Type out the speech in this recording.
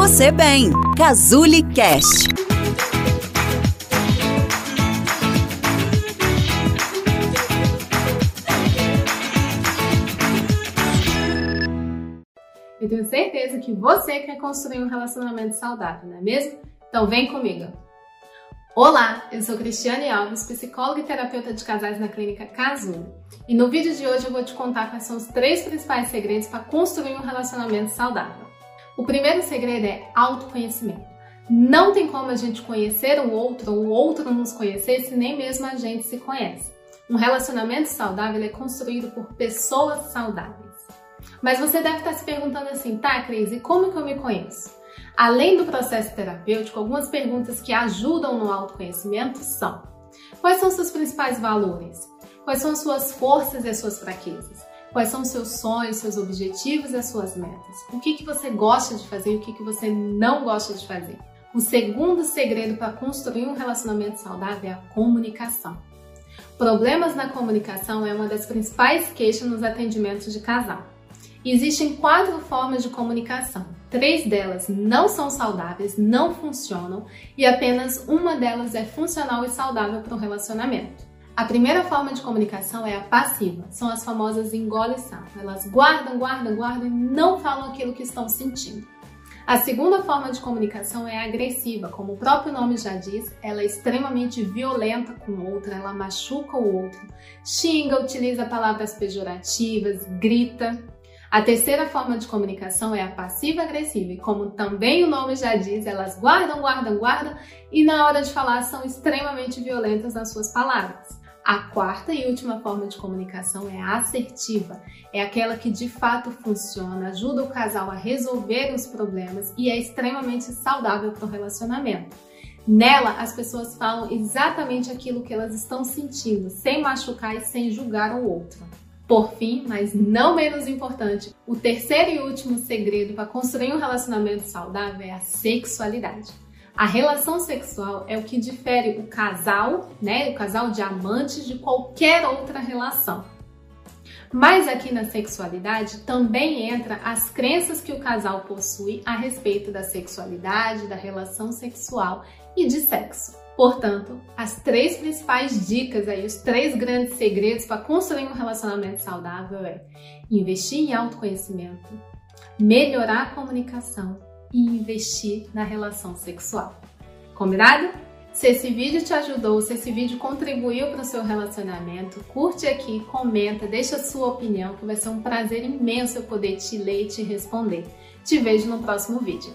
você bem. Cazuli Cast. Eu tenho certeza que você quer construir um relacionamento saudável, não é mesmo? Então vem comigo. Olá, eu sou Cristiane Alves, psicóloga e terapeuta de casais na clínica Casulo. E no vídeo de hoje eu vou te contar quais são os três principais segredos para construir um relacionamento saudável. O primeiro segredo é autoconhecimento. Não tem como a gente conhecer o outro ou o outro nos conhecer se nem mesmo a gente se conhece. Um relacionamento saudável é construído por pessoas saudáveis. Mas você deve estar se perguntando assim, tá, Cris, e como que eu me conheço? Além do processo terapêutico, algumas perguntas que ajudam no autoconhecimento são: quais são seus principais valores? Quais são as suas forças e as suas fraquezas? Quais são os seus sonhos, seus objetivos e as suas metas? O que, que você gosta de fazer e o que, que você não gosta de fazer? O segundo segredo para construir um relacionamento saudável é a comunicação. Problemas na comunicação é uma das principais queixas nos atendimentos de casal. Existem quatro formas de comunicação. Três delas não são saudáveis, não funcionam e apenas uma delas é funcional e saudável para o relacionamento. A primeira forma de comunicação é a passiva, são as famosas engole sapo. Elas guardam, guardam, guardam e não falam aquilo que estão sentindo. A segunda forma de comunicação é agressiva, como o próprio nome já diz, ela é extremamente violenta com o outro, ela machuca o outro, xinga, utiliza palavras pejorativas, grita. A terceira forma de comunicação é a passiva-agressiva, e como também o nome já diz, elas guardam, guardam, guardam e na hora de falar são extremamente violentas nas suas palavras. A quarta e última forma de comunicação é a assertiva, é aquela que de fato funciona, ajuda o casal a resolver os problemas e é extremamente saudável para o relacionamento. Nela, as pessoas falam exatamente aquilo que elas estão sentindo, sem machucar e sem julgar o outro. Por fim, mas não menos importante, o terceiro e último segredo para construir um relacionamento saudável é a sexualidade. A relação sexual é o que difere o casal, né, o casal de amantes de qualquer outra relação. Mas aqui na sexualidade também entra as crenças que o casal possui a respeito da sexualidade, da relação sexual e de sexo. Portanto, as três principais dicas aí, os três grandes segredos para construir um relacionamento saudável é investir em autoconhecimento, melhorar a comunicação e investir na relação sexual. Combinado? Se esse vídeo te ajudou, se esse vídeo contribuiu para o seu relacionamento, curte aqui, comenta, deixa a sua opinião, que vai ser um prazer imenso eu poder te ler e te responder. Te vejo no próximo vídeo.